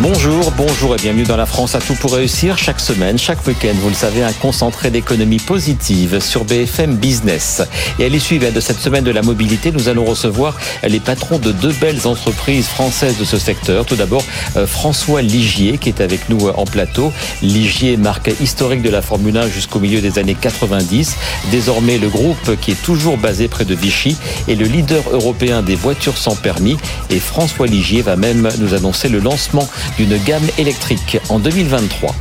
Bonjour, bonjour et bienvenue dans la France à tout pour réussir. Chaque semaine, chaque week-end, vous le savez, un concentré d'économie positive sur BFM Business. Et à l'issue de cette semaine de la mobilité, nous allons recevoir les patrons de deux belles entreprises françaises de ce secteur. Tout d'abord, euh, François Ligier qui est avec nous euh, en plateau. Ligier, marque historique de la Formule 1 jusqu'au milieu des années 90. Désormais, le groupe qui est toujours basé près de Vichy est le leader européen des voitures sans permis. Et François Ligier va même nous annoncer le lancement d'une gamme électrique en 2023.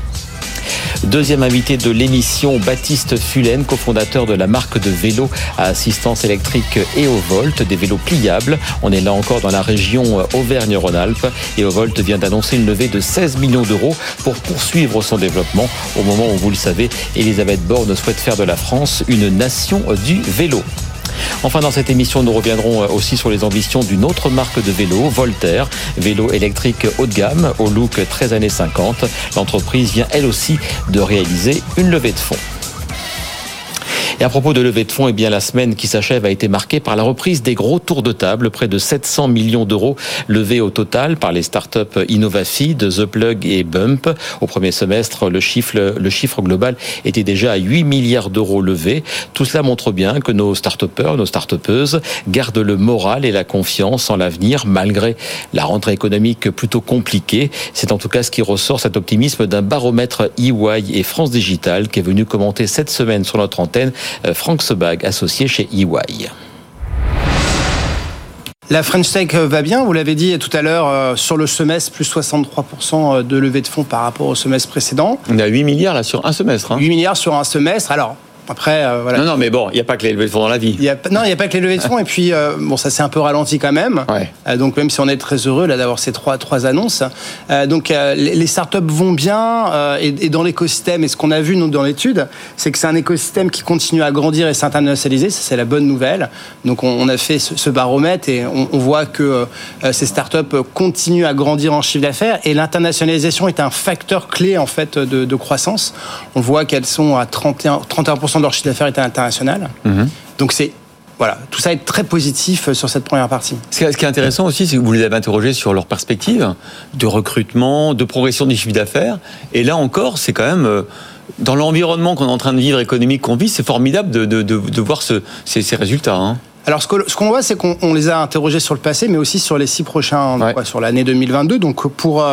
Deuxième invité de l'émission, Baptiste Fulen, cofondateur de la marque de vélos à assistance électrique EoVolt, des vélos pliables. On est là encore dans la région Auvergne-Rhône-Alpes. EoVolt vient d'annoncer une levée de 16 millions d'euros pour poursuivre son développement au moment où, vous le savez, Elisabeth Borne souhaite faire de la France une nation du vélo. Enfin, dans cette émission, nous reviendrons euh, aussi sur les ambitions d'une autre marque de vélo, Voltaire, vélo électrique haut de gamme, au look 13 années 50. L'entreprise vient elle aussi de réaliser une levée de fonds. Et à propos de levée de fonds, eh bien, la semaine qui s'achève a été marquée par la reprise des gros tours de table, près de 700 millions d'euros levés au total par les startups Innovafi, The Plug et Bump. Au premier semestre, le chiffre, le chiffre global était déjà à 8 milliards d'euros levés. Tout cela montre bien que nos start nos start gardent le moral et la confiance en l'avenir, malgré la rentrée économique plutôt compliquée. C'est en tout cas ce qui ressort, cet optimisme d'un baromètre EY et France Digital qui est venu commenter cette semaine sur notre antenne Franck Sebag, associé chez EY. La French Tech va bien, vous l'avez dit tout à l'heure, euh, sur le semestre, plus 63% de levée de fonds par rapport au semestre précédent. On a 8 milliards là sur un semestre. 8 hein. milliards sur un semestre. Alors, après, euh, voilà. Non, non, mais bon, il n'y a pas que les levées de fonds dans la vie. Y a, non, il n'y a pas que les levées de fonds. et puis, euh, bon, ça s'est un peu ralenti quand même. Euh, donc, même si on est très heureux là d'avoir ces trois, trois annonces. donc, les, les, startups vont bien. Et, et, dans l'écosystème, et ce qu'on a vu nous dans l'étude, c'est que c'est un écosystème qui continue à grandir et s'internationaliser. Ça, c'est la bonne nouvelle. Donc, on, a fait ce, baromètre et on, on voit que ces startups continuent à grandir en chiffre d'affaires. Et l'internationalisation est un facteur clé, en fait, de, de croissance. On voit qu'elles sont à 31, 31% de leur chiffre d'affaires est international. Mhm. Donc c'est voilà, tout ça est très positif euh, sur cette première partie. Ce qui est intéressant aussi, c'est que vous les avez interrogés sur leur perspective de recrutement, de progression des chiffres d'affaires. Et là encore, c'est quand même euh, dans l'environnement qu'on est en train de vivre économique qu'on vit, c'est formidable de, de, de, voir ce, ces, ces, résultats. Hein. Alors, ce qu'on voit, c'est qu'on les a interrogés sur le passé, mais aussi sur les six prochains, sur l'année 2022. Donc, pour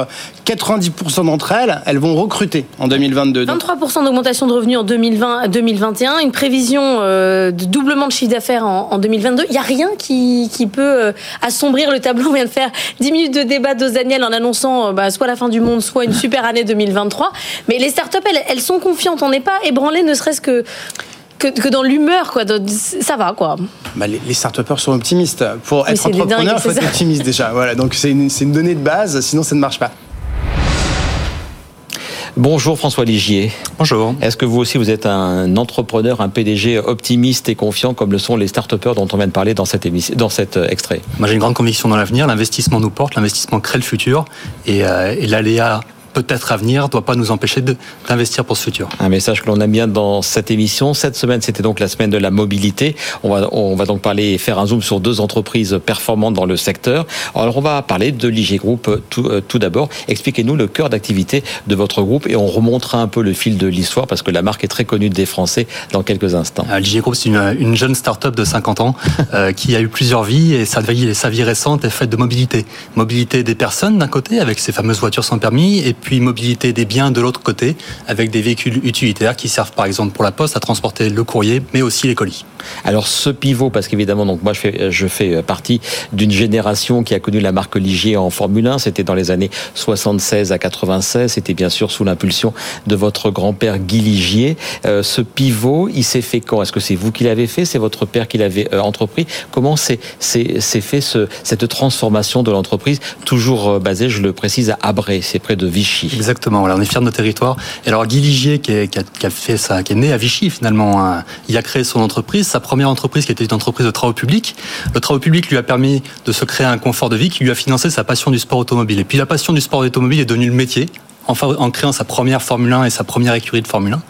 90% euh, d'entre elles, elles vont recruter en 2022. 23% d'augmentation de revenus en 2020, 2021, une prévision euh, de doublement de chiffre d'affaires en, 2022. Il n'y a rien qui, peut euh, assombrir le tableau. On vient de faire 10 minutes de débat de Daniel en annonçant bah, soit la fin du monde, soit une super année 2023. Mais les startups, elles, elles sont confiantes. On n'est pas ébranlé, ne serait-ce que que, dans l'humeur, quoi. Ça va, quoi. Bah, les, les start sont optimistes. Pour être entrepreneur, il faut être optimiste déjà. Voilà, donc c'est une, une donnée de base, sinon ça ne marche pas. Bonjour François Ligier. Bonjour. Est-ce que vous aussi vous êtes un entrepreneur, un PDG optimiste et confiant comme le sont les start dont on vient de parler dans, cette émission, dans cet euh, extrait? Moi j'ai une grande conviction dans l'avenir, l'investissement nous porte, l'investissement crée le futur et, euh, et l'aléa peut-être à venir ne doit pas nous empêcher d'investir pour ce futur. Un message que l'on aime bien dans cette émission. Cette semaine, c'était donc la semaine de la mobilité. On va, on va donc parler et faire un zoom sur deux entreprises performantes dans le secteur. Alors, on va parler de l'IG Group tout, euh, tout d'abord. Expliquez-nous le cœur d'activité de votre groupe et on remontera un peu le fil de l'histoire parce que la marque est très connue des Français dans quelques instants. Euh, L'IG Group, c'est une, une, jeune start-up de 50 ans euh, qui a eu plusieurs vies et sa vie, sa vie récente est faite de mobilité. Mobilité des personnes d'un côté avec ces fameuses voitures sans permis et puis mobilité des biens de l'autre côté, avec des véhicules utilitaires qui servent par exemple pour la poste à transporter le courrier, mais aussi les colis. Alors ce pivot, parce qu'évidemment, donc moi je fais, je fais partie d'une génération qui a connu la marque Ligier en Formule 1, c'était dans les années 76 à 96, c'était bien sûr sous l'impulsion de votre grand-père Guy Ligier. Euh, ce pivot, il s'est fait quand? Est-ce que c'est vous qui l'avez fait? C'est votre père qui l'avait euh, entrepris? Comment s'est fait ce, cette transformation de l'entreprise, toujours euh, basée, je le précise, à Abré, c'est près de Vichy Exactement. on est fiers de nos territoires. Et alors Guy Ligier, qui, a, fait ça, qui est né à Vichy finalement, hein, il a créé son entreprise, sa première entreprise qui était une entreprise de travaux publics. Le travaux public lui a permis de se créer un confort de vie qui lui a financé sa passion du sport automobile. Et puis la passion du sport automobile est devenue le métier en, créant sa première Formule 1 et sa première écurie de Formule 1.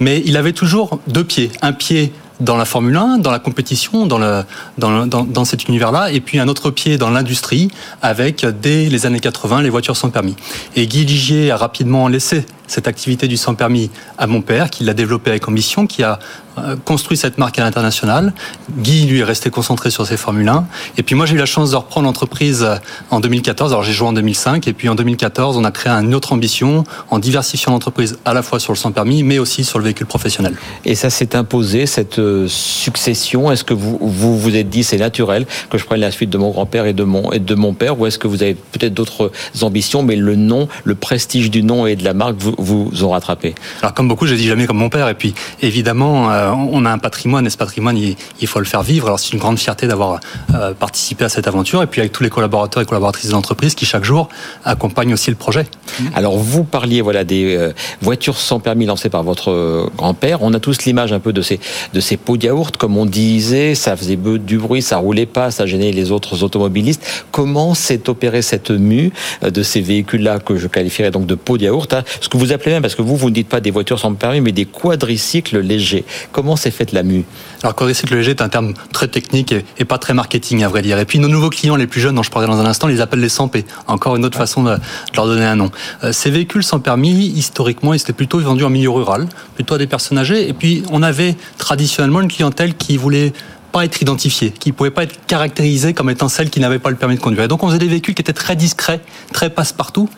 Mais il avait toujours deux pieds. Un pied dans la Formule 1, dans la compétition, dans, cet univers-là, et puis un autre pied dans l'industrie, avec dès les années 80 les voitures sans permis. Et Guy Ligier a rapidement laissé cette activité du sans permis à mon père, qui l'a développée avec ambition, qui a euh, construit cette marque à l'international. Guy, lui, est resté concentré sur ses Formule 1. Et puis moi, j'ai eu la chance de reprendre l'entreprise euh, en 2014. Alors j'ai joué en 2005. Et puis en 2014, on a créé une autre ambition en diversifiant l'entreprise à la fois sur le sans permis, mais aussi sur le véhicule professionnel. Et ça s'est imposé, cette euh, succession. Est-ce que vous vous, vous êtes dit c'est naturel que je prenne la suite de mon grand-père et de mon, et de mon père? Ou est-ce que vous avez peut-être d'autres ambitions, mais le nom, le prestige du nom et de la marque vous, vous ont rattrapé Alors comme beaucoup, j'ai dit jamais comme mon père. Et puis évidemment, euh, on a un patrimoine et ce patrimoine, il, faut le faire vivre. Alors c'est une grande fierté d'avoir euh, participé à cette aventure et puis avec tous les collaborateurs et collaboratrices de l'entreprise qui chaque jour accompagnent aussi le projet. Alors vous parliez voilà des euh, voitures sans permis lancées par votre grand-père. On a tous l'image un peu de ces de ces pots de yaourt, comme on disait, ça faisait du bruit, ça roulait pas, ça gênait les autres automobilistes. Comment s'est opérée cette mue de ces véhicules-là que je qualifierais donc de pots de yaourt hein? Ce que vous appelez même, parce que vous vous ne dites pas des voitures sans permis, mais des quadricycles légers. Comment s'est faite la mue Alors quadricycle léger est un terme très technique et, pas très marketing à vrai dire. Et puis nos nouveaux clients les plus jeunes dont je parlais dans un instant, les appellent les sans P. Encore une autre façon de, leur donner un nom. Euh, ces véhicules sans permis, historiquement, ils étaient plutôt vendus en milieu rural, plutôt à des personnes âgées. Et puis on avait traditionnellement une clientèle qui voulait pas être identifiées, qui ne pouvaient pas être caractérisées comme étant celles qui n'avaient pas le permis de conduire. Et donc on faisait des véhicules qui étaient très discrets, très passe-partout.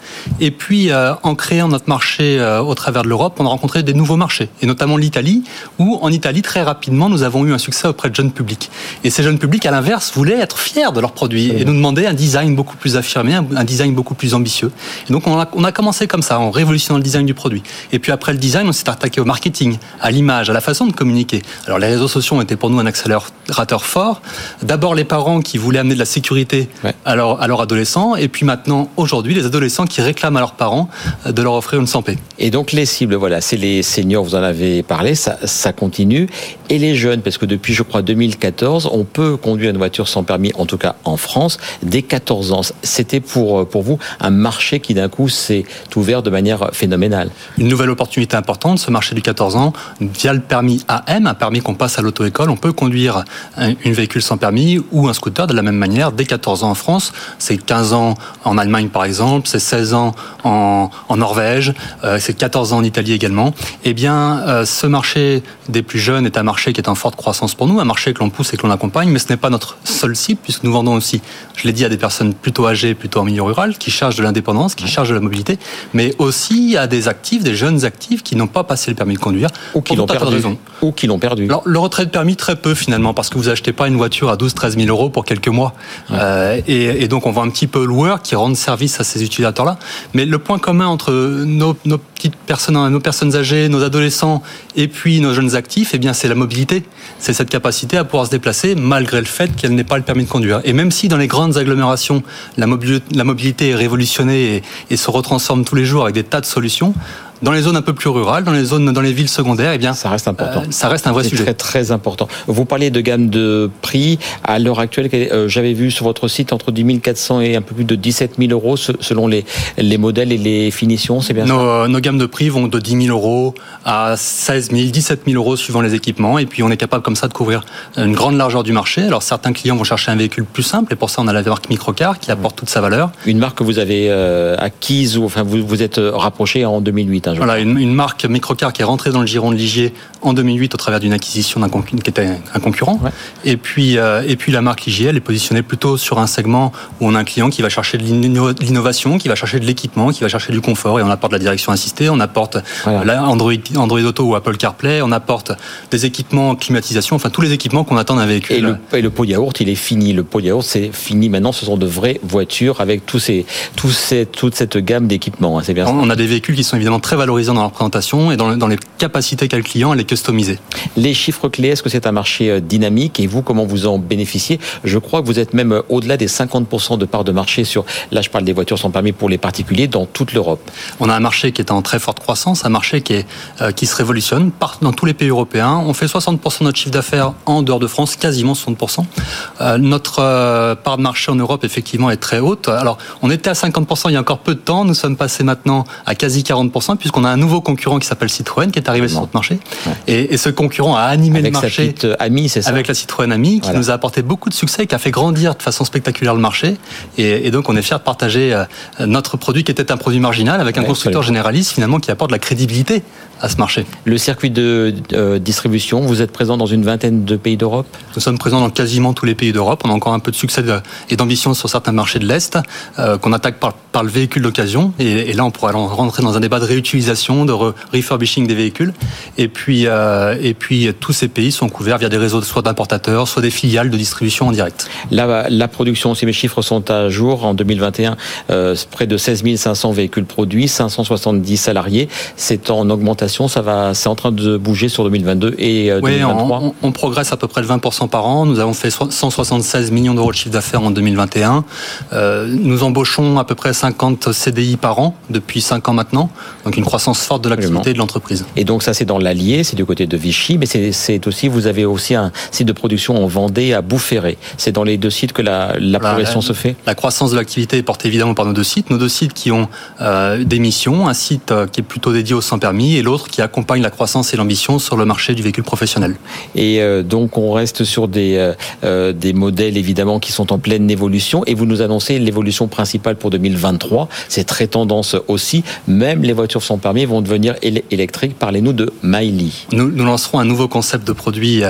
Et puis euh, en créant notre marché euh, au travers de l'Europe, on a rencontré des nouveaux marchés, et notamment l'Italie, où en Italie très rapidement nous avons eu un succès auprès de jeunes publics. Et ces jeunes publics, à l'inverse, voulaient être fiers de leurs produits et nous demandaient un design beaucoup plus affirmé, un design beaucoup plus ambitieux. Et donc on a, on a commencé comme ça, en révolutionnant le design du produit. Et puis après le design, on s'est attaqué au marketing, à l'image, à la façon de communiquer. Alors les réseaux sociaux ont été pour nous un accélérateur rateur fort. D'abord les parents qui voulaient amener de la sécurité à, leurs adolescents, et puis maintenant, aujourd'hui, les adolescents qui réclament à leurs parents euh, de leur offrir une santé. Et donc les cibles, voilà, c'est les seniors, vous en avez parlé, ça, ça continue, et les jeunes, parce que depuis, je crois, 2014, on peut conduire une voiture sans permis, en tout cas en France, dès 14 ans. C'était pour, euh, pour vous un marché qui d'un coup s'est ouvert de manière phénoménale. Une nouvelle opportunité importante, ce marché du 14 ans, via le permis AM, un permis qu'on passe à l'auto-école, on peut conduire une véhicule sans permis ou un scooter de la même manière dès 14 ans en France. C'est 15 ans en Allemagne par exemple, c'est 16 ans en, en Norvège, euh, c'est 14 ans en Italie également. Eh bien, euh, ce marché des plus jeunes est un marché qui est en forte croissance pour nous, un marché que l'on pousse et que l'on accompagne, mais ce n'est pas notre seul cible puisque nous vendons aussi, je l'ai dit, à des personnes plutôt âgées, plutôt en milieu rural, qui cherchent de l'indépendance, qui cherchent de la mobilité, mais aussi à des actifs, des jeunes actifs qui n'ont pas passé le permis de conduire ou qui l'ont perdu. Ou qui l'ont perdu. Alors, le retrait de permis très peu finalement parce que vous achetez pas une voiture à 12-13 000 euros pour quelques mois. Euh, et, donc on voit un petit peu loueur qui rendent service à ces utilisateurs-là. Mais le point commun entre nos, petites personnes, nos personnes âgées, nos adolescents et puis nos jeunes actifs, eh bien c'est la mobilité. C'est cette capacité à pouvoir se déplacer malgré le fait qu'elle n'ait pas le permis de conduire. Et même si dans les grandes agglomérations, la mobilité, est révolutionnée et, et se retransforme tous les jours avec des tas de solutions, dans les zones un peu plus rurales, dans les zones, dans les villes secondaires, eh bien, ça reste important. Euh, ça reste un vrai sujet. Très très important. Vous parliez de gamme de prix à l'heure actuelle. Euh, j'avais vu sur votre site entre 10 400 et un peu plus de 17 000 euros selon les les modèles et les finitions. C'est bien nos, ça? Nos gammes de prix vont de 10 000 euros à 16 000, 17 000 euros suivant les équipements. Et puis on est capable comme ça de couvrir une grande largeur du marché. Alors certains clients vont chercher un véhicule plus simple et pour ça on a la marque Microcar qui apporte toute sa valeur. Une marque que vous avez euh, acquise ou enfin vous vous êtes rapproché en 2008. Hein, voilà, une, une marque Microcar qui est rentrée dans le giron de Ligier en 2008 au travers d'une acquisition d'un qui était un concurrent. Et puis euh, et puis la marque Ligier, elle est positionnée plutôt sur un segment où on a un client qui va chercher de l'innovation, qui va chercher de l'équipement, qui va chercher du confort et on apporte la direction assistée, on apporte Android Android Auto ou Apple CarPlay, on apporte des équipements climatisation, enfin tous les équipements qu'on attend d'un véhicule. Et le, et le pot yaourt, il est fini. Le pot yaourt, c'est fini maintenant. Ce sont de vraies voitures avec tous ces, tous ces, toute cette gamme d'équipements. Hein, c'est bien. On a des véhicules qui sont évidemment très valorisants dans leur présentation et dans, les capacités qu'a le client à les customiser. Les chiffres clés, est-ce que c'est un marché euh, dynamique et vous, comment vous en bénéficiez? Je crois que vous êtes même euh, au-delà des 50% de part de marché sur, là je parle des voitures sans permis pour les particuliers, dans toute l'Europe. On a un marché qui est en très forte croissance, un marché qui, est, euh, qui se révolutionne dans tous les pays européens. On fait 60% de notre chiffre d'affaires en dehors de France, quasiment 60%. notre part de marché en Europe, effectivement, est très haute. Alors, on était à 50% il y a encore peu de temps. Nous sommes passés maintenant à quasi 40%, puisqu'on a un nouveau concurrent qui s'appelle Citroën qui est arrivé sur notre marché. Et, ce concurrent a animé le marché c'est ça. avec la Citroën Ami, qui nous a apporté beaucoup de succès, qui a fait grandir de façon spectaculaire le marché. Et, donc on est fier de partager euh, notre produit qui était un produit marginal avec un constructeur généraliste finalement qui apporte de la crédibilité à ce marché. Le circuit de euh, distribution, vous êtes présent dans une vingtaine de pays d'Europe? Nous sommes présents dans quasiment tous les pays d'Europe. On a encore un peu de succès et d'ambition sur certains marchés de l'Est euh, qu'on attaque par, par, le véhicule d'occasion. Et, là, on pourrait rentrer dans un débat de réutilisation, de refurbishing des véhicules. Et puis, euh, et puis, tous ces pays sont couverts via des réseaux soit d'importateurs, soit des filiales de distribution en direct. La, la production, si mes chiffres sont à jour, en 2021, près de 16 500 véhicules produits, 570 salariés. C'est en augmentation ça va, c'est en train de bouger sur 2022 et 2023. Euh, on, progresse à peu près de 20% par an. Nous avons fait 176 millions d'euros de chiffre d'affaires en 2021. Euh, nous embauchons à peu près 50 CDI par an depuis 5 ans maintenant. Donc une croissance forte de l'activité de l'entreprise. Et donc ça c'est dans l'Allier, c'est du côté de Vichy, mais c'est aussi, vous avez aussi un site de production en Vendée à Boufféré. C'est dans les deux sites que la, la progression se fait? La croissance de l'activité est portée évidemment par nos deux sites. Nos deux sites qui ont euh, des missions, un site qui est plutôt dédié au sans permis et l'autre qui accompagne la croissance et l'ambition sur le marché du véhicule professionnel. Et euh, donc on reste sur des, euh, euh, des modèles évidemment qui sont en pleine évolution et vous nous annoncez l'évolution principale pour 2023. C'est très tendance aussi. Même les voitures sans permis vont devenir électriques. Parlez-nous de Miley. Nous, nous, lancerons un nouveau concept de produit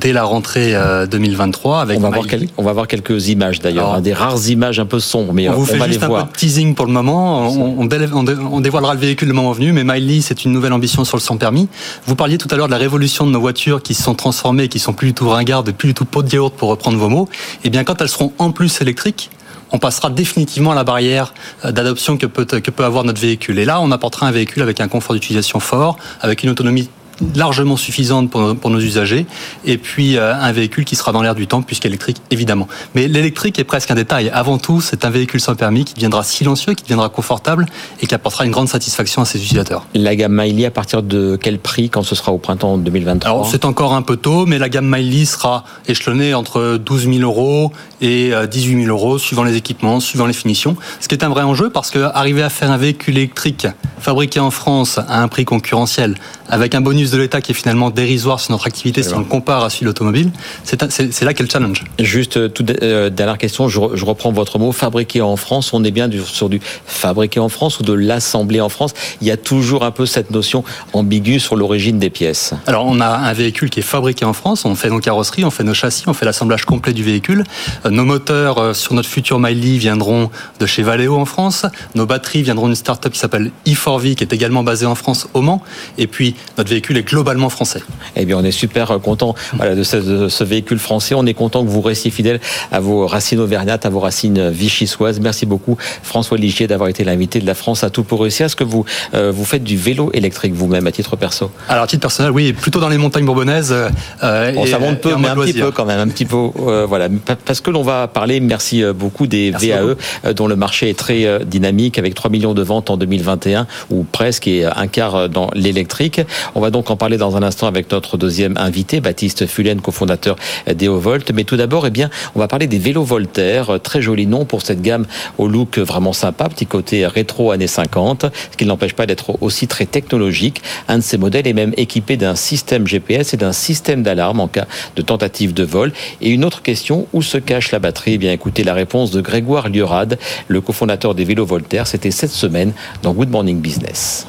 dès la rentrée 2023 avec on va, voir on va voir quelques images d'ailleurs, hein, des rares images un peu sombres, mais on, vous fait va juste les un voir. Peu de teasing pour le moment. On, on, dévoilera le véhicule le moment venu, mais Miley c'est une nouvelle ambition sur le sans permis. Vous parliez tout à l'heure de la révolution de nos voitures qui se sont transformées, qui sont plus du tout ringardes, plus du tout pot de yaourt pour reprendre vos mots. Eh bien, quand elles seront en plus électriques, on passera définitivement la barrière euh, d'adoption que peut, que peut avoir notre véhicule. Et là, on apportera un véhicule avec un confort d'utilisation fort, avec une autonomie largement suffisante pour, nos usagers, et puis euh, un véhicule qui sera dans l'air du temps, puisqu'électrique, évidemment. Mais l'électrique est presque un détail. Avant tout, c'est un véhicule sans permis qui deviendra silencieux, qui deviendra confortable, et qui apportera une grande satisfaction à ses utilisateurs. La gamme Miley, à partir de quel prix quand ce sera au printemps 2023 Alors, c'est encore un peu tôt, mais la gamme Miley sera échelonnée entre 12 000 euros et 18 euh, 000 euros, suivant les équipements, suivant les finitions. Ce qui est un vrai enjeu, parce que arriver à faire un véhicule électrique fabriqué en France à un prix concurrentiel, avec un bonus de l'État qui est finalement dérisoire sur notre activité si on le compare à celui de l'automobile, c'est là qu'est le challenge. Juste, euh, toute euh, dernière question, je, reprends votre mot, fabriqué en France, on est bien sur du fabriqué en France ou de l'assembler en France? Il y a toujours un peu cette notion ambiguë sur l'origine des pièces. Alors, on a un véhicule qui est fabriqué en France, on fait nos carrosseries, on fait nos châssis, on fait l'assemblage complet du véhicule. Euh, nos moteurs sur notre futur Miley viendront de chez Valeo en France. Nos batteries viendront d'une start-up qui s'appelle e4V, qui est également basée en France au Mans. Et puis, notre véhicule est globalement français. Eh bien, on est super content voilà, de, ce, véhicule français. On est content que vous restiez fidèle à vos racines auvergnates, à vos racines vichysoises. Merci beaucoup, François Ligier, d'avoir été l'invité de la France à tout pour réussir. Est-ce que vous, euh, vous faites du vélo électrique vous-même, à titre perso? Alors, à titre personnel, oui, plutôt dans les montagnes bourbonnaises. Euh, bon, ça monte peu, mais un petit peu quand même, un petit peu. Euh, voilà, parce que l'on va parler, merci beaucoup, des VAE, dont le marché est très dynamique, avec 3 millions de ventes en 2021, ou presque, et un quart dans l'électrique. On va donc en parler dans un instant avec notre deuxième invité, Baptiste Fulen, cofondateur d'EoVolt. Mais tout d'abord, eh bien, on va parler des vélos Voltaire. Très joli nom pour cette gamme au look vraiment sympa, petit côté rétro années 50, ce qui n'empêche pas d'être aussi très technologique. Un de ces modèles est même équipé d'un système GPS et d'un système d'alarme en cas de tentative de vol. Et une autre question, où se cache la batterie? Eh bien, écoutez la réponse de Grégoire Liorade, le cofondateur des vélos Voltaire. C'était cette semaine dans Good Morning Business.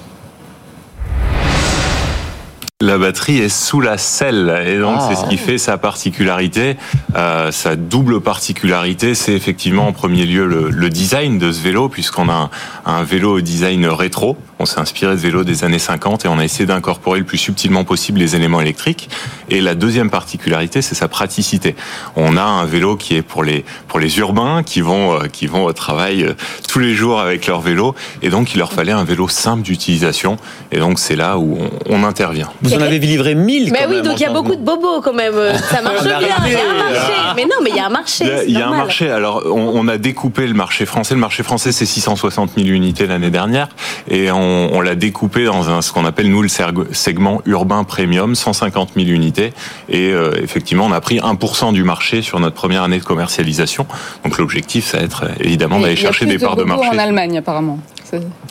La batterie est sous la selle et donc c'est ce qui ah. fait sa particularité. Euh, sa double particularité, c'est effectivement en premier lieu le, design de ce vélo puisqu'on a un, vélo au design rétro. On s'est inspiré de vélos des années 50 et on a essayé d'incorporer le plus subtilement possible les éléments électriques. Et la deuxième particularité, c'est sa praticité. On a un vélo qui est pour les pour les urbains qui vont euh, qui vont au travail euh, tous les jours avec leur vélo et donc il leur fallait un vélo simple d'utilisation et donc c'est là où on, on intervient. Vous en avez livré 1000 Mais oui, donc il y a beaucoup de bobos quand même. Ça marche bien. Il y a un marché. Mais non, mais il y a un marché. Il y a, un marché. Alors, on, a découpé le marché français. Le marché français, c'est 660 000 unités l'année dernière. Et on, on l'a découpé dans un, ce qu'on appelle, nous, le segment urbain premium, 150 000 unités. Et euh, effectivement, on a pris 1% du marché sur notre première année de commercialisation. Donc, l'objectif, ça va être évidemment d'aller chercher des parts de marché. en Allemagne, apparemment.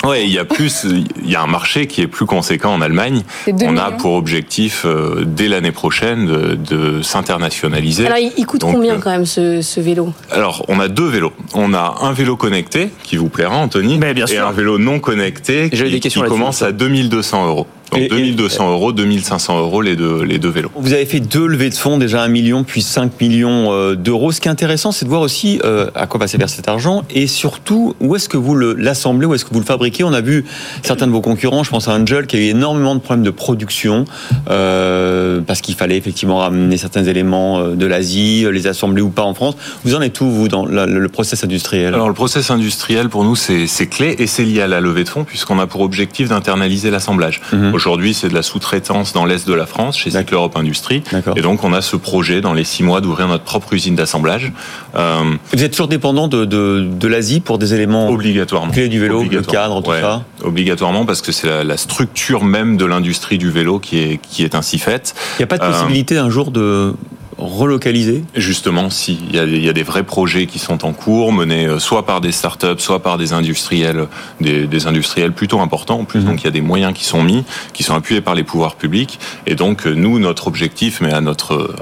Ouais, il y a plus, il y a un marché qui est plus conséquent en Allemagne. On a pour objectif euh, dès l'année prochaine de, s'internationaliser. Alors il coûte combien quand même ce, vélo? Alors on a deux vélos. On a un vélo connecté qui vous plaira, Anthony, bien et un vélo non connecté qui, qui commence à 2200 euros. Donc 2200 euros, 2500 euros les deux, les deux vélos. Vous avez fait deux levées de fonds, déjà 1 million puis 5 millions euh, d'euros. Ce qui est intéressant, c'est de voir aussi euh, à quoi va servir cet argent et surtout où est-ce que vous l'assemblez, où est-ce que vous le fabriquez? On a vu certains de vos concurrents, je pense à Angel, qui a eu énormément de problèmes de production euh, parce qu'il fallait effectivement ramener certains éléments de l'Asie, les assembler ou pas en France. Vous en êtes où, vous, dans le process industriel? Alors le process industriel, pour nous, c'est clé et c'est lié à la levée de fonds puisqu'on a pour objectif d'internaliser l'assemblage. Mhm. Aujourd'hui, c'est de la sous-traitance dans l'est de la France, chez Cycle Europe Industrie. Et donc, on a ce projet dans les six mois d'ouvrir notre propre usine d'assemblage. Euh, Vous êtes toujours dépendant de, de, l'Asie pour des éléments obligatoirement clés du vélo, le cadre, tout ça. Obligatoirement, parce que c'est la, la, structure même de l'industrie du vélo qui est qui est ainsi faite. Il n'y a pas de euh, possibilité un jour de relocaliser Justement, si. Il y, a, des vrais projets qui sont en cours, menés euh, soit par des startups, soit par des industriels, des, industriels plutôt importants en plus. Mhm. Donc il y a des moyens qui sont mis, qui sont appuyés par les pouvoirs publics. Et donc euh, nous, notre objectif, mais à notre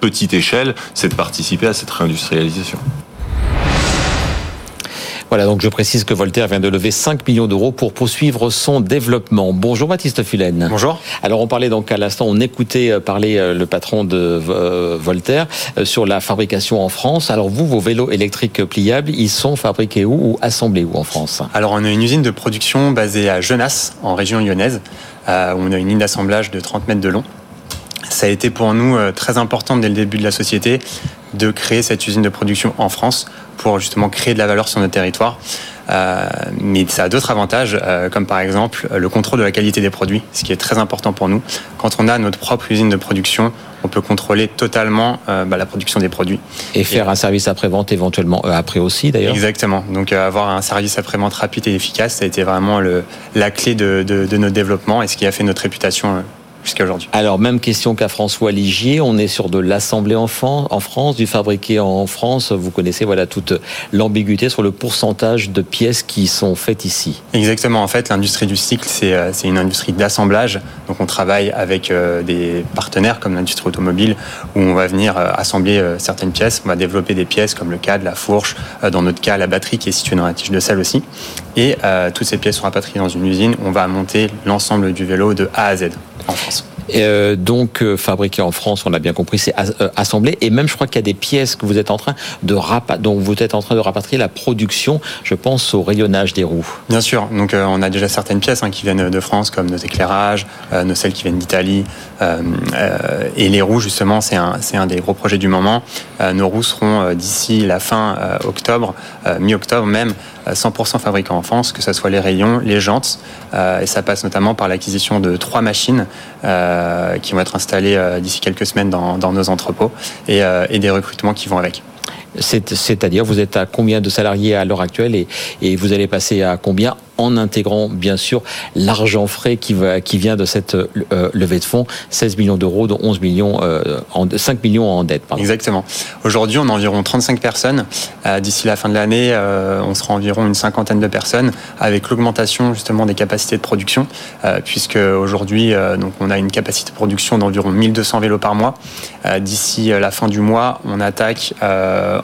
petite échelle, c'est de participer à cette réindustrialisation. Voilà, donc je précise que Voltaire vient de lever 5 millions d'euros pour poursuivre son développement. Bonjour Baptiste Fulen. Bonjour. Alors on parlait donc à l'instant, on écoutait euh, parler euh, le patron de euh, Voltaire sur la fabrication en France. Alors vous, vos vélos électriques pliables, ils sont fabriqués où ou assemblés où en France? Alors on a une usine de production basée à Genasse, en région lyonnaise, où on a une ligne d'assemblage de 30 mètres de long. Ça a été pour nous très important dès le début de la société de créer cette usine de production en France pour justement créer de la valeur sur notre territoire. Euh, mais ça a d'autres avantages, euh, comme par exemple le contrôle de la qualité des produits, ce qui est très important pour nous. Quand on a notre propre usine de production, on peut contrôler totalement euh, bah, la production des produits. Et faire un service après-vente éventuellement après aussi d'ailleurs Exactement. Donc avoir un service après-vente rapide et efficace, ça a été vraiment le, la clé de, de, de notre développement et ce qui a fait notre réputation jusqu'à aujourd'hui. Alors, même question qu'à François Ligier. On est sur de l'assemblée en, France, du fabriqué en France. Vous connaissez voilà toute l'ambiguïté sur le pourcentage de pièces qui sont faites ici. Exactement. En fait, l'industrie du cycle, c'est euh, une industrie d'assemblage. Donc, on travaille avec euh, des partenaires comme l'industrie automobile où on va venir euh, assembler certaines pièces. On va développer des pièces comme le cadre, la fourche, dans notre cas, la batterie qui est située dans la tige de sel aussi. Et toutes ces pièces sont rapatriées dans une usine. On va monter l'ensemble du vélo de A à Z en France. Euh, donc euh, fabriqué en France, on a bien compris, c'est euh, assemblé. Et même, je crois qu'il y a des pièces que vous êtes en train de dont vous êtes en train de rapatrier la production. Je pense au rayonnage des roues. Bien sûr. Donc, on a déjà certaines pièces hein, qui viennent de France, comme nos éclairages, nos celles qui viennent d'Italie, et les roues. Justement, c'est un, un des gros projets du moment. nos roues seront d'ici la fin octobre, mi-octobre même, 100% fabriquées en France, que ce soit les rayons, les jantes, et ça passe notamment par l'acquisition de trois machines. Euh, qui vont être installés euh, d'ici quelques semaines dans, nos entrepôts euh, et des recrutements qui vont avec. C'est-à-dire, vous êtes à combien de salariés à l'heure actuelle et, vous allez passer à combien en intégrant bien sûr l'argent frais qui, vient de cette euh, levée de fonds, 16 millions d'euros, dont 11 millions, euh, en, 5 millions en dette. Exactement. Aujourd'hui, on a environ 35 personnes. Euh, d'ici la fin de l'année, on sera environ une cinquantaine de personnes, avec l'augmentation justement des capacités de production, puisque aujourd'hui, donc on a une capacité de production d'environ 1200 vélos par mois. D'ici la fin du mois, on attaque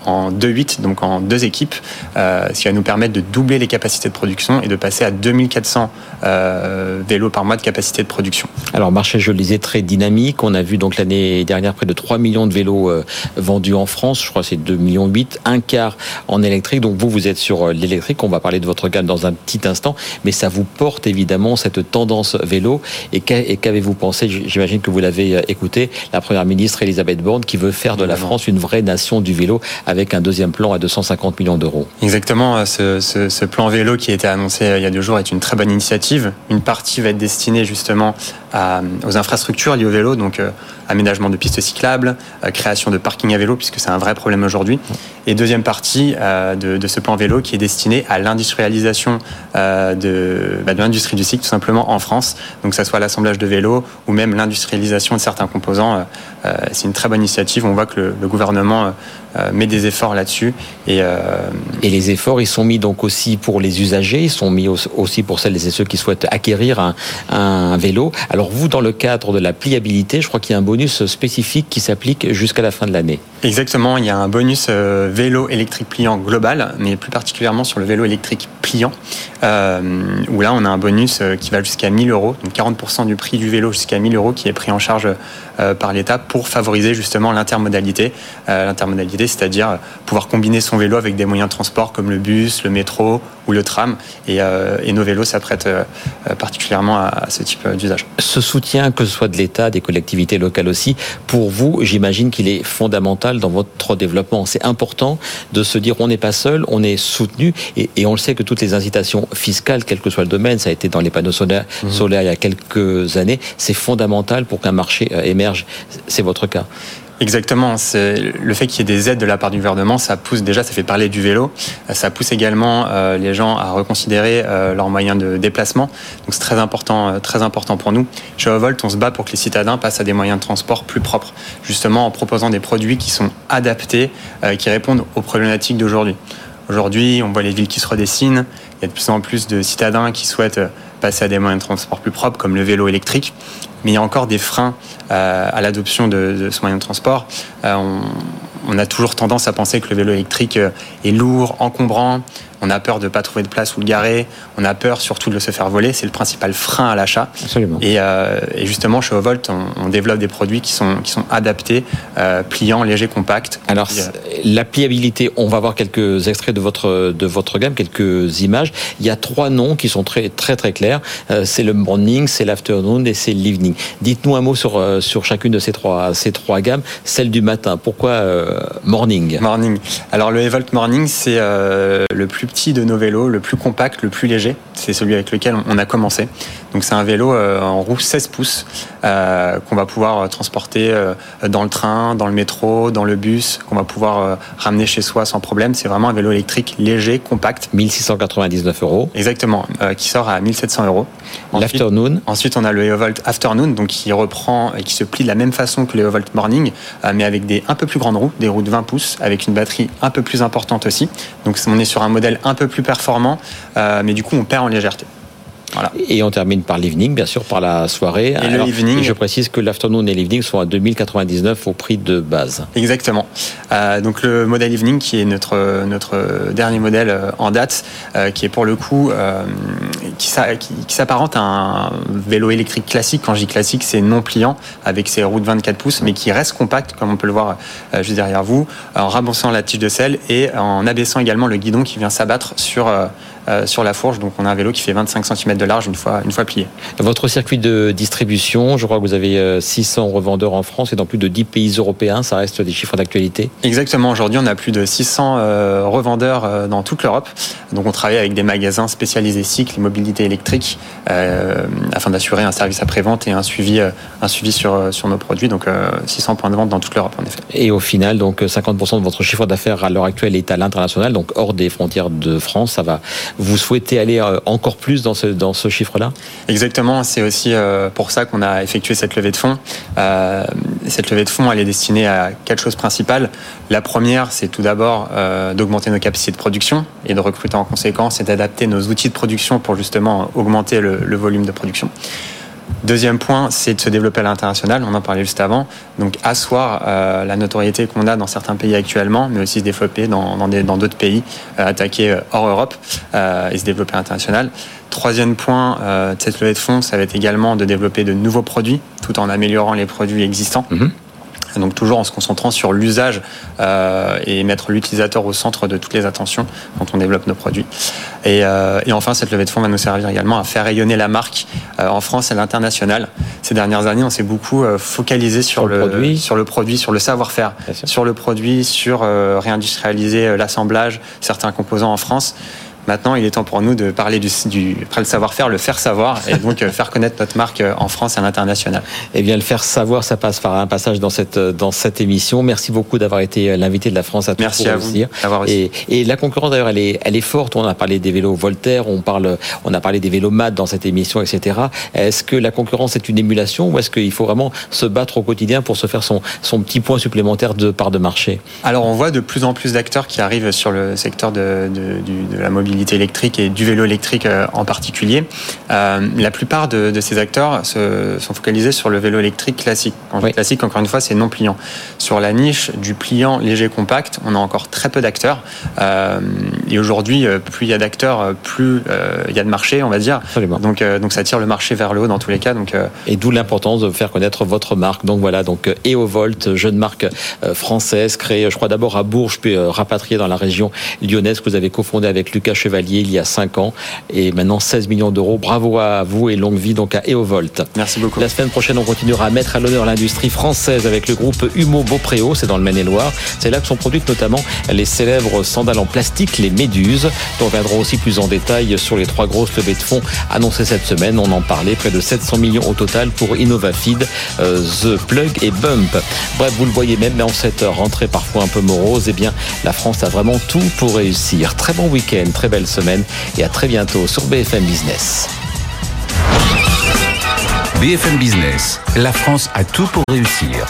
en 2-8, donc en deux équipes, ce qui va nous permettre de doubler les capacités de production et de passer à 2400 euh, vélos par mois de capacité de production. Alors marché, je le disais, très dynamique. On a vu donc l'année dernière près de 3 millions de vélos euh, vendus en France. Je crois que c'est 2 millions 8, un quart en électrique. Donc vous, vous êtes sur euh, l'électrique. On va parler de votre gamme dans un petit instant, mais ça vous porte évidemment cette tendance vélo. Et qu'avez-vous pensé? J'imagine que vous l'avez écouté, la première ministre Elisabeth Borne qui veut faire de la France une vraie nation du vélo avec un deuxième plan à 250 millions d'euros. Exactement. Ce, ce plan vélo qui a été annoncé il y a deux jours est une très bonne initiative. Une partie va être destinée justement aux infrastructures liées au vélo, donc aménagement de pistes cyclables, création de parking à vélo, puisque c'est un vrai problème aujourd'hui. Et deuxième partie de, ce plan vélo qui est destiné à l'industrialisation de, bah, de l'industrie du cycle, tout simplement en France. Donc, que ça soit l'assemblage de vélos ou même l'industrialisation de certains composants. c'est une très bonne initiative. On voit que le, gouvernement euh, met des efforts là-dessus. Et, euh, les efforts, ils sont mis donc aussi pour les usagers, ils sont mis aussi pour celles et ceux qui souhaitent acquérir un, vélo. Vous, dans le cadre de la pliabilité, je crois qu'il y a un bonus spécifique qui s'applique jusqu'à la fin de l'année. Exactement, il y a un bonus euh, vélo électrique pliant global, mais plus particulièrement sur le vélo électrique pliant, euh, où là on a un bonus qui va jusqu'à 1000 euros, donc 40% du prix du vélo jusqu'à 1000 euros qui est pris en charge par l'État pour favoriser justement l'intermodalité. l'intermodalité c'est-à-dire pouvoir combiner son vélo avec des moyens de transport comme le bus, le métro ou le tram. Et, euh, nos vélos s'apprêtent euh, particulièrement à, ce type d'usage. Ce soutien, que ce soit de l'État, des collectivités locales aussi, pour vous, j'imagine qu'il est fondamental dans votre développement. C'est important de se dire on n'est pas seul, on est soutenu et, on le sait que toutes les incitations fiscales, quel que soit le domaine, ça a été dans les panneaux solaires, mmh. solaires il y a quelques années, c'est fondamental pour qu'un marché euh, C'est votre cas. Exactement. Le fait qu'il y ait des aides de la part du gouvernement, ça pousse déjà, ça fait parler du vélo. Ça pousse également euh, les gens à reconsidérer euh, leurs moyens de déplacement. Donc c'est très important, euh, très important pour nous. Chez Ovolt, on se bat pour que les citadins passent à des moyens de transport plus propres, justement en proposant des produits qui sont adaptés, qui répondent aux problématiques d'aujourd'hui. Aujourd'hui, on voit les villes qui se redessinent. Il y a de plus en plus de citadins qui souhaitent passer à des moyens de transport plus propres, comme le vélo électrique mais il y a encore des freins euh, à l'adoption de, ce moyen de transport. Euh, on, a toujours tendance à penser que le vélo électrique euh, est lourd, encombrant, on a peur de ne pas trouver de place où le garer, on a peur surtout de se faire voler, c'est le principal frein à l'achat. Et, euh, et, justement, chez Ovolt, on, développe des produits qui sont, qui sont adaptés, euh, pliants, légers, compacts. Alors, euh, la pliabilité, on va voir quelques extraits de votre, de votre gamme, quelques images. Il y a trois noms qui sont très très, très clairs. c'est le morning, c'est l'afternoon et c'est l'evening. Dites-nous un mot sur, sur chacune de ces trois, ces trois gammes. Celle du matin, pourquoi morning? Morning. Alors, le Evolt Morning, c'est le plus petit de nos vélos, le plus compact, le plus léger. C'est celui avec lequel on a commencé. Donc c'est un vélo euh, en roue 16 pouces euh, qu'on va pouvoir euh, transporter dans le train, dans le métro, dans le bus, qu'on va pouvoir ramener chez soi sans problème. C'est vraiment un vélo électrique léger, compact. 1699 euros. Exactement, qui sort à 1700 euros. L'Afternoon. Ensuite, on a le Eovolt Afternoon, donc qui reprend et qui se plie de la même façon que le Eovolt Morning, mais avec des un peu plus grandes roues, des roues de 20 pouces, avec une batterie un peu plus importante aussi. Donc on est sur un modèle un peu plus performant, mais du coup on perd en légèreté. Et on termine par l'evening, bien sûr, par la soirée. Et je précise que l'afternoon et l'evening sont à 2099 au prix de base. Exactement. Euh, donc le modèle evening, qui est notre, notre dernier modèle euh, en date, euh, qui est pour le coup, qui, qui, s'apparente à un vélo électrique classique. Quand je dis classique, c'est non pliant, avec ses roues de 24 pouces, mais qui reste compact, comme on peut le voir juste derrière vous, en ramassant la tige de sel et en abaissant également le guidon qui vient s'abattre sur sur la fourche. Donc on a un vélo qui fait 25 cm de large une fois, une fois plié. Votre circuit de distribution, je crois que vous avez 600 euh, revendeurs en France et dans plus de 10 pays européens. Ça reste des chiffres d'actualité Exactement. Aujourd'hui, on a plus de 600 euh, revendeurs dans toute l'Europe. Donc on travaille avec des magasins spécialisés cycle, mobilité électrique, afin d'assurer un service après-vente et un suivi, un suivi sur, sur nos produits. Donc 600 points de vente dans toute l'Europe, en effet. Et au final, donc 50% de votre chiffre d'affaires à l'heure actuelle est à l'international, donc hors des frontières de France. Ça va vous souhaitez aller euh, encore plus dans ce, dans ce chiffre-là? Exactement, c'est aussi euh, pour ça qu'on a effectué cette levée de fonds. Euh, cette levée de fonds, elle est destinée à quatre choses principales. La première, c'est tout d'abord d'augmenter nos capacités de production et de recruter en conséquence et d'adapter nos outils de production pour justement augmenter le volume de production. Deuxième point, c'est de se développer à l'international. On en parlait juste avant. Donc, asseoir euh, la notoriété qu'on a dans certains pays actuellement, mais aussi se développer dans, dans d'autres pays, euh, attaquer euh, hors Europe et se développer à l'international. Troisième point de cette levée de fonds, ça va être également de développer de nouveaux produits, tout en améliorant les produits existants. Mm-hmm. Donc toujours en se concentrant sur l'usage euh, et mettre l'utilisateur au centre de toutes les attentions quand on développe nos produits. Et, euh, et, enfin, cette levée de fonds va nous servir également à faire rayonner la marque euh, en France et à l'international. Ces dernières années, on s'est beaucoup focalisé sur, le, produit, sur le produit, sur le savoir-faire, sur le produit, sur réindustrialiser l'assemblage, certains composants en France. Maintenant, il est temps pour nous de parler du, du après le savoir-faire, le faire savoir, et donc faire connaître notre marque en France et à l'international. Eh bien, le faire savoir, ça passe par un passage dans cette dans cette émission. Merci beaucoup d'avoir été l'invité de la France à tout Merci à vous. Et, et, la concurrence d'ailleurs, elle est elle est forte. On a parlé des vélos Voltaire, on parle on a parlé des vélos MAD dans cette émission, etc. Est-ce que la concurrence est une émulation ou est-ce qu'il faut vraiment se battre au quotidien pour se faire son son petit point supplémentaire de part de marché? Alors, on voit de plus en plus d'acteurs qui arrivent sur le secteur de, de, de, la mobilité électrique et du vélo électrique euh, en particulier. Euh, la plupart de, de, ces acteurs se, sont focalisés sur le vélo électrique classique. Quand oui. classique, encore une fois, c'est non pliant. Sur la niche du pliant léger compact, on a encore très peu d'acteurs. Euh, et aujourd'hui, plus il y a d'acteurs, plus il y a de marché, on va dire. Absolument. Donc, donc ça tire le marché vers le haut dans tous les cas. Donc, et d'où l'importance de faire connaître votre marque. Donc voilà, donc EOVolt, jeune marque française, créée, je crois d'abord à Bourges, puis rapatriée dans la région lyonnaise que vous avez cofondée avec Lucas Chevalier il y a 5 ans. Et maintenant 16 millions d'euros. Bravo à vous et longue vie donc à EOVolt. Merci beaucoup. La semaine prochaine, on continuera à mettre à l'honneur l'industrie française avec le groupe Humo Beaupréau, c'est dans le Maine-et-Loire. C'est là que sont produites notamment les célèbres sandales en plastique, les Méduses, on reviendra aussi plus en détail sur les trois grosses levées de fonds annoncées cette semaine. On en parlait, près de 700 millions au total pour InnovaFeed, euh, The Plug et Bump. Bref, vous le voyez même, mais en cette rentrée parfois un peu morose, eh bien, la France a vraiment tout pour réussir. Très bon week-end, très belle semaine et à très bientôt sur BFM Business. BFM Business, la France a tout pour réussir.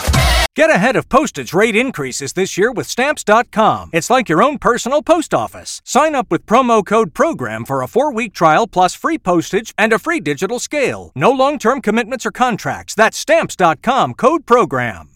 Get ahead of postage rate increases this year with Stamps.com. It's like your own personal post office. Sign up with promo code PROGRAM for a four week trial plus free postage and a free digital scale. No long term commitments or contracts. That's Stamps.com code PROGRAM.